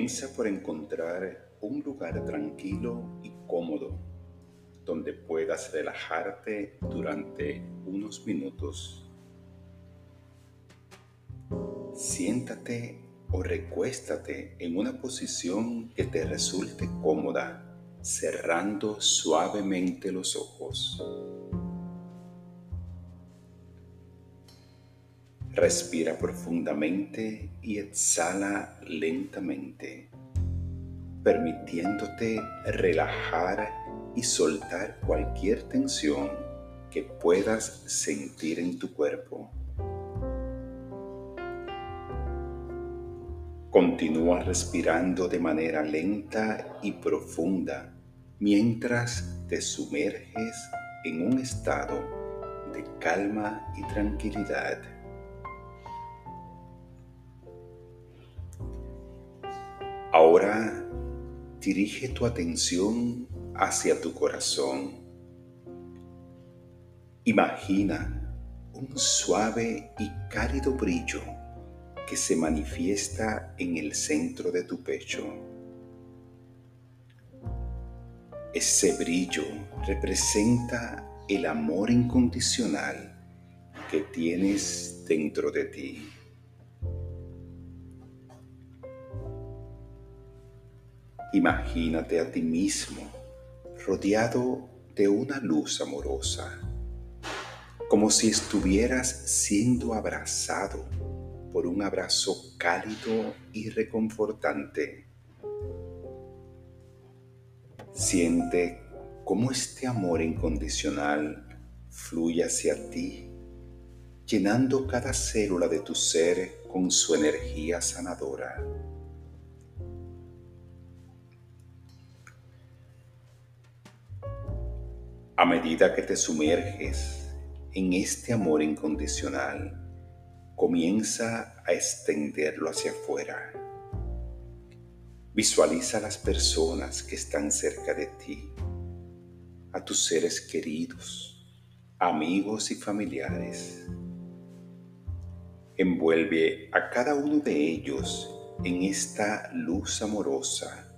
Comienza por encontrar un lugar tranquilo y cómodo donde puedas relajarte durante unos minutos. Siéntate o recuéstate en una posición que te resulte cómoda, cerrando suavemente los ojos. Respira profundamente y exhala lentamente, permitiéndote relajar y soltar cualquier tensión que puedas sentir en tu cuerpo. Continúa respirando de manera lenta y profunda mientras te sumerges en un estado de calma y tranquilidad. Ahora dirige tu atención hacia tu corazón. Imagina un suave y cálido brillo que se manifiesta en el centro de tu pecho. Ese brillo representa el amor incondicional que tienes dentro de ti. Imagínate a ti mismo rodeado de una luz amorosa, como si estuvieras siendo abrazado por un abrazo cálido y reconfortante. Siente cómo este amor incondicional fluye hacia ti, llenando cada célula de tu ser con su energía sanadora. A medida que te sumerges en este amor incondicional, comienza a extenderlo hacia afuera. Visualiza a las personas que están cerca de ti, a tus seres queridos, amigos y familiares. Envuelve a cada uno de ellos en esta luz amorosa,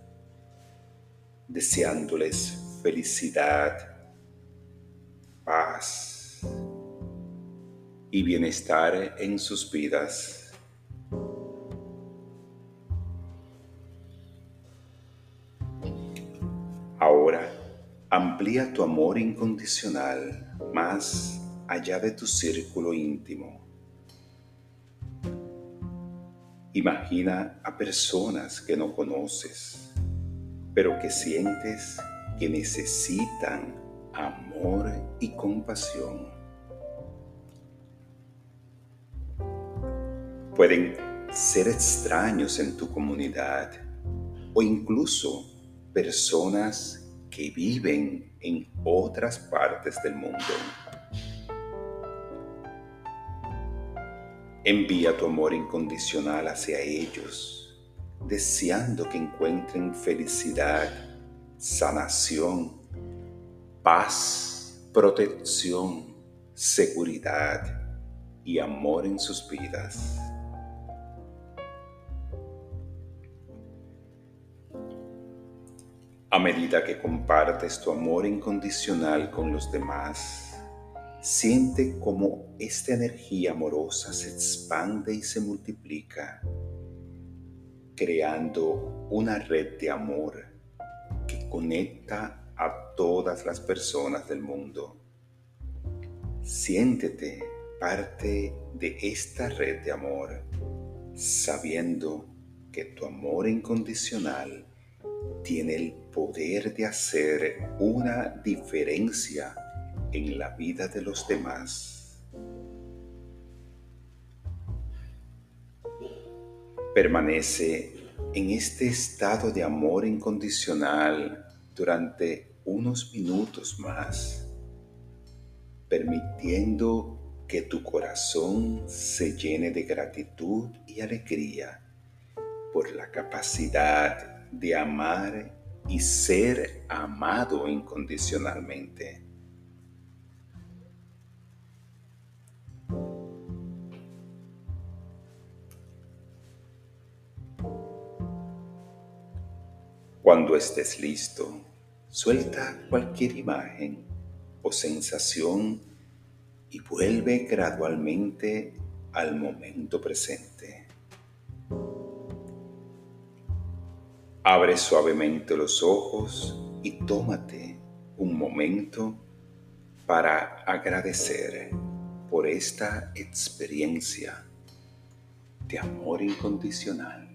deseándoles felicidad, paz, y bienestar en sus vidas. Ahora, amplía tu amor incondicional más allá de tu círculo íntimo. Imagina a personas que no conoces, pero que sientes que necesitan amor y compasión. Pueden ser extraños en tu comunidad o incluso personas que viven en otras partes del mundo. Envía tu amor incondicional hacia ellos, deseando que encuentren felicidad, sanación, paz, protección, seguridad y amor en sus vidas. A medida que compartes tu amor incondicional con los demás, siente cómo esta energía amorosa se expande y se multiplica, creando una red de amor que conecta a todas las personas del mundo. Siéntete parte de esta red de amor, sabiendo que tu amor incondicional tiene el poder de hacer una diferencia en la vida de los demás. Permanece en este estado de amor incondicional durante unos minutos más, permitiendo que tu corazón se llene de gratitud y alegría por la capacidad de amar y ser amado incondicionalmente. Cuando estés listo, suelta cualquier imagen o sensación y vuelve gradualmente al momento presente. Abre suavemente los ojos y tómate un momento para agradecer por esta experiencia de amor incondicional.